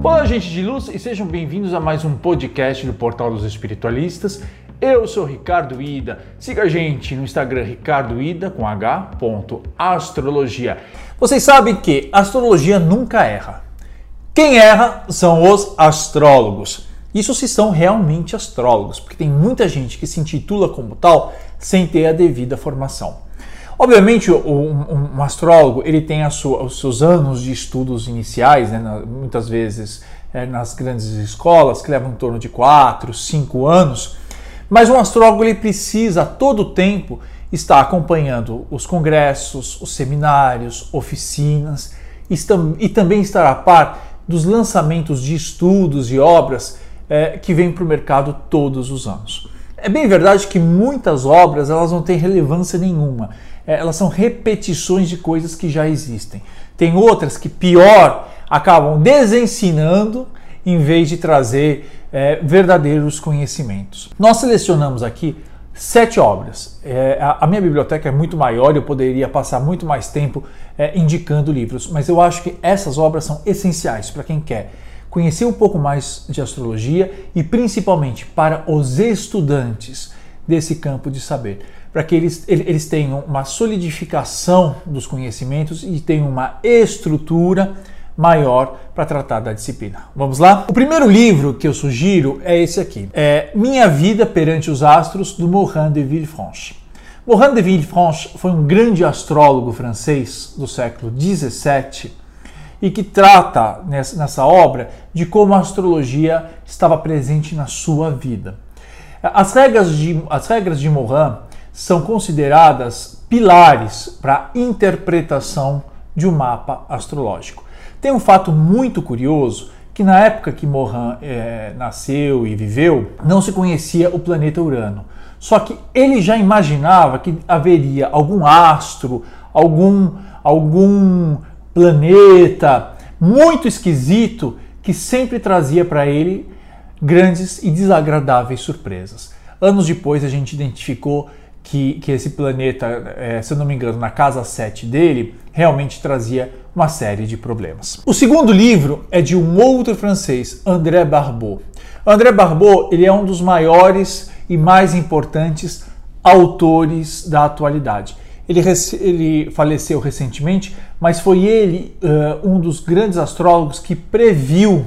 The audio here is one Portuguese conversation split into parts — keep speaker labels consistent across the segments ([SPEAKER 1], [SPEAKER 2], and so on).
[SPEAKER 1] Olá, gente de luz, e sejam bem-vindos a mais um podcast do Portal dos Espiritualistas. Eu sou Ricardo Ida. Siga a gente no Instagram Ricardo Ida com H. Astrologia. Vocês sabem que astrologia nunca erra. Quem erra são os astrólogos. Isso se são realmente astrólogos, porque tem muita gente que se intitula como tal sem ter a devida formação. Obviamente, um, um astrólogo ele tem sua, os seus anos de estudos iniciais, né, muitas vezes é, nas grandes escolas, que levam em torno de 4, 5 anos, mas um astrólogo ele precisa a todo tempo estar acompanhando os congressos, os seminários, oficinas e também estar a par dos lançamentos de estudos e obras é, que vêm para o mercado todos os anos. É bem verdade que muitas obras elas não têm relevância nenhuma é, elas são repetições de coisas que já existem. Tem outras que, pior, acabam desensinando em vez de trazer é, verdadeiros conhecimentos. Nós selecionamos aqui sete obras. É, a, a, minha biblioteca é muito maior, eu poderia passar muito mais tempo é, indicando livros, mas eu acho que essas obras são essenciais para quem quer conhecer um pouco mais de astrologia e principalmente para os estudantes desse campo de saber para que eles, eles tenham uma solidificação dos conhecimentos e tenham uma estrutura maior para tratar da disciplina. Vamos lá? O primeiro livro que eu sugiro é esse aqui, é Minha Vida Perante os Astros, do Morin de Villefranche. Morin de Villefranche foi um grande astrólogo francês do século 17 e que trata nessa, obra de como a astrologia estava presente na sua vida. As regras de, as regras de Morin são consideradas pilares para a interpretação de um mapa astrológico. Tem um fato muito curioso que na época que Morin é, nasceu e viveu, não se conhecia o planeta Urano. Só que ele já imaginava que haveria algum astro, algum, algum planeta muito esquisito que sempre trazia para ele grandes e desagradáveis surpresas. Anos depois a gente identificou que, que esse planeta, é, se eu não me engano, na casa 7 dele, realmente trazia uma série de problemas. O segundo livro é de um outro francês, André Barbeau. André Barbeau ele é um dos maiores e mais importantes autores da atualidade. Ele, ele faleceu recentemente, mas foi ele uh, um dos grandes astrólogos que previu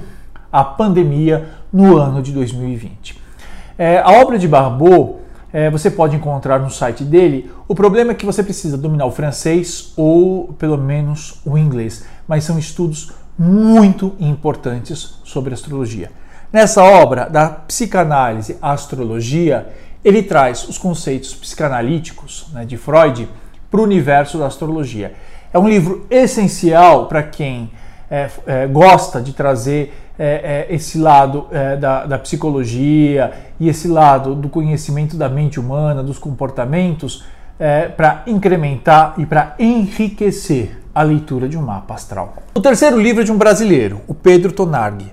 [SPEAKER 1] a pandemia no ano de 2020. É, a obra de Barbeau é, você pode encontrar no site dele. O problema é que você precisa dominar o francês ou pelo menos o inglês, mas são estudos muito importantes sobre astrologia. Nessa obra da psicanálise à astrologia, ele traz os conceitos psicanalíticos né, de Freud para o universo da astrologia. É um livro essencial para quem é, é, gosta de trazer é, é, esse lado é, da, da, psicologia e esse lado do conhecimento da mente humana, dos comportamentos, é, para incrementar e para enriquecer a leitura de um mapa astral. O terceiro livro é de um brasileiro, o Pedro Tonardi.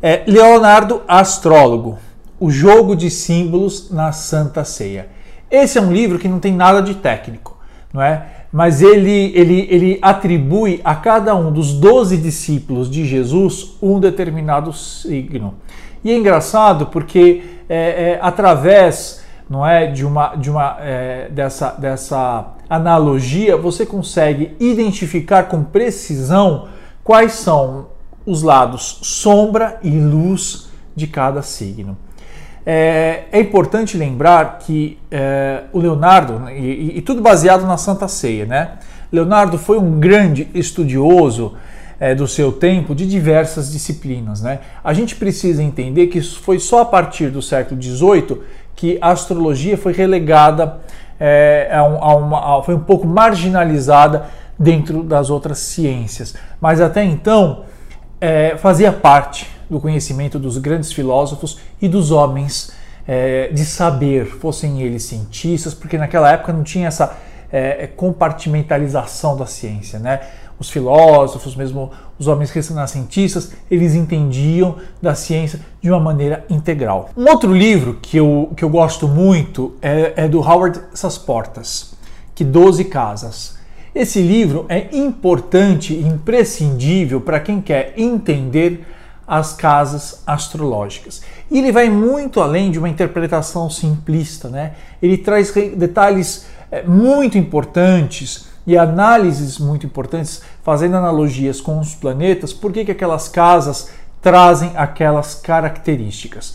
[SPEAKER 1] É Leonardo Astrólogo, O Jogo de Símbolos na Santa Ceia. Esse é um livro que não tem nada de técnico, não é? mas ele, ele, ele atribui a cada um dos doze discípulos de Jesus um determinado signo. E é engraçado porque é, é, através não é, de uma, de uma é, dessa, dessa analogia você consegue identificar com precisão quais são os lados sombra e luz de cada signo. É, é importante lembrar que é, o Leonardo, né, e, e, tudo baseado na Santa Ceia, né? Leonardo foi um grande estudioso é, do seu tempo de diversas disciplinas, né? A gente precisa entender que foi só a partir do século XVIII que a astrologia foi relegada, é, a, a uma, a, foi um pouco marginalizada dentro das outras ciências, mas até então é, fazia parte do conhecimento dos grandes filósofos e dos homens é, de saber, fossem eles cientistas, porque naquela época não tinha essa é, compartimentalização da ciência, né? Os filósofos, mesmo os homens renascentistas, eles entendiam da ciência de uma maneira integral. Um outro livro que eu, que eu gosto muito é, é do Howard Sasportas, que 12 Casas. Esse livro é importante e imprescindível para quem quer entender as casas astrológicas. E ele vai muito além de uma interpretação simplista, né? Ele traz detalhes é, muito importantes e análises muito importantes, fazendo analogias com os planetas, por que, que aquelas casas trazem aquelas características.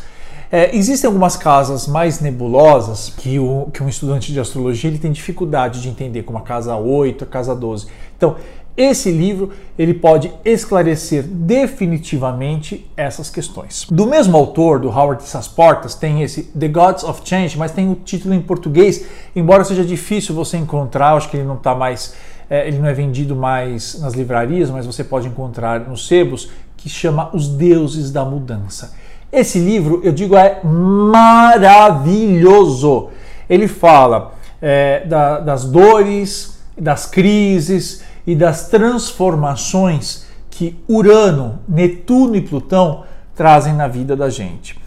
[SPEAKER 1] É, existem algumas casas mais nebulosas que, o, que um estudante de astrologia ele tem dificuldade de entender, como a casa 8, a casa 12. Então, esse livro ele pode esclarecer definitivamente essas questões. Do mesmo autor, do Howard Sasportas, tem esse The Gods of Change, mas tem o título em português, embora seja difícil você encontrar, acho que ele não está mais, é, ele não é vendido mais nas livrarias, mas você pode encontrar nos sebos, que chama Os Deuses da Mudança. Esse livro, eu digo, é maravilhoso. Ele fala é, da, das dores, das crises, e das transformações que Urano, Netuno e Plutão trazem na vida da gente.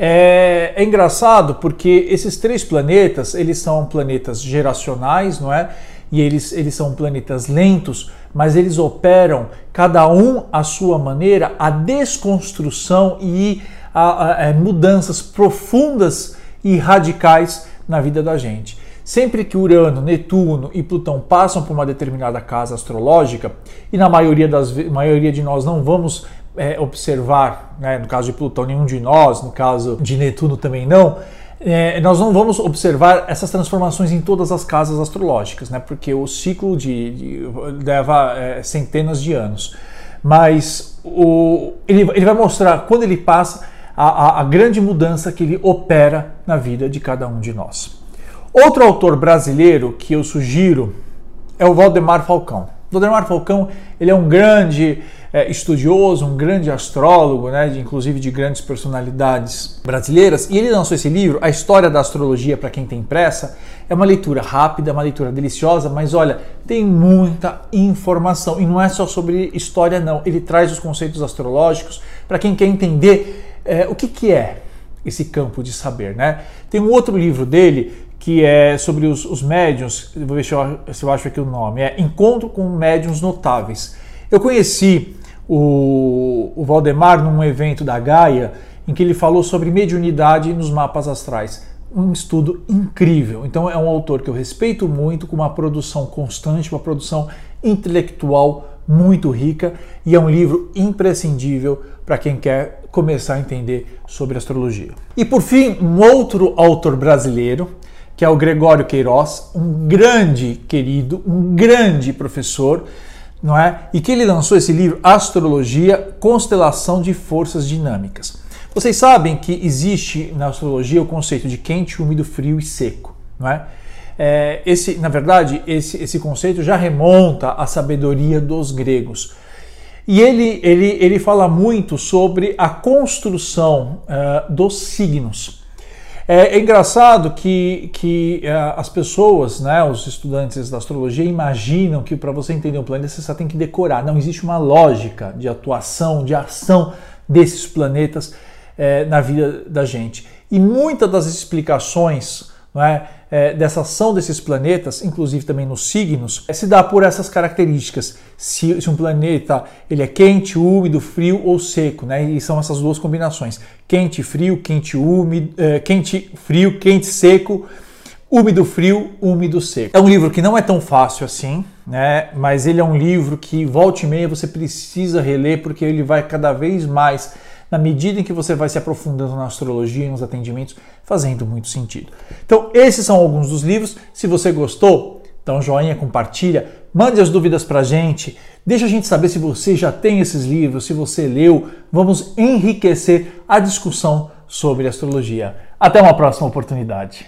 [SPEAKER 1] É, é, engraçado porque esses três planetas, eles são planetas geracionais, não é? E eles, eles são planetas lentos, mas eles operam, cada um à sua maneira, a desconstrução e a, a, a é, mudanças profundas e radicais na vida da gente. Sempre que Urano, Netuno e Plutão passam por uma determinada casa astrológica, e na maioria, das, maioria de nós não vamos é, observar, né, no caso de Plutão, nenhum de nós, no caso de Netuno também não, é, nós não vamos observar essas transformações em todas as casas astrológicas, né, porque o ciclo de, de leva é, centenas de anos. Mas o, ele, ele vai mostrar, quando ele passa, a, a, a grande mudança que ele opera na vida de cada um de nós. Outro autor brasileiro que eu sugiro é o Valdemar Falcão. Valdemar Falcão ele é um grande é, estudioso, um grande astrólogo, né, de, inclusive de grandes personalidades brasileiras, e ele lançou esse livro, A História da Astrologia para quem tem pressa. É uma leitura rápida, uma leitura deliciosa, mas olha, tem muita informação e não é só sobre história não. Ele traz os conceitos astrológicos para quem quer entender é, o que, que é esse campo de saber, né? Tem um outro livro dele que é sobre os, os médiums, vou ver se eu, se eu acho aqui o nome, é Encontro com Médiums Notáveis. Eu conheci o, o Valdemar num evento da Gaia, em que ele falou sobre mediunidade nos mapas astrais. Um estudo incrível. Então é um autor que eu respeito muito, com uma produção constante, uma produção intelectual muito rica e é um livro imprescindível para quem quer começar a entender sobre astrologia. E por fim, um outro autor brasileiro que é o Gregório Queiroz, um grande querido, um grande professor, não é? E que ele lançou esse livro Astrologia, Constelação de Forças Dinâmicas. Vocês sabem que existe na astrologia o conceito de quente, úmido, frio e seco, não é? é esse, na verdade, esse, esse conceito já remonta à sabedoria dos gregos. E ele, ele, ele fala muito sobre a construção uh, dos signos. É, é engraçado que, que é, as pessoas, né, os estudantes da astrologia, imaginam que para você entender um planeta você só tem que decorar. Não existe uma lógica de atuação, de ação desses planetas é, na vida da gente. E muitas das explicações é, é, dessa ação desses planetas, inclusive também nos signos, se dá por essas características. Se, se, um planeta ele é quente, úmido, frio ou seco, né? E são essas duas combinações: quente, frio, quente, úmido, é, quente, frio, quente, seco, úmido, frio, úmido, seco. É um livro que não é tão fácil assim, né? Mas ele é um livro que volta e meia você precisa reler porque ele vai cada vez mais na medida em que você vai se aprofundando na astrologia e nos atendimentos, fazendo muito sentido. Então, esses são alguns dos livros. Se você gostou, dá um joinha, compartilha, mande as dúvidas para a gente, deixa a gente saber se você já tem esses livros, se você leu. Vamos enriquecer a discussão sobre astrologia. Até uma próxima oportunidade.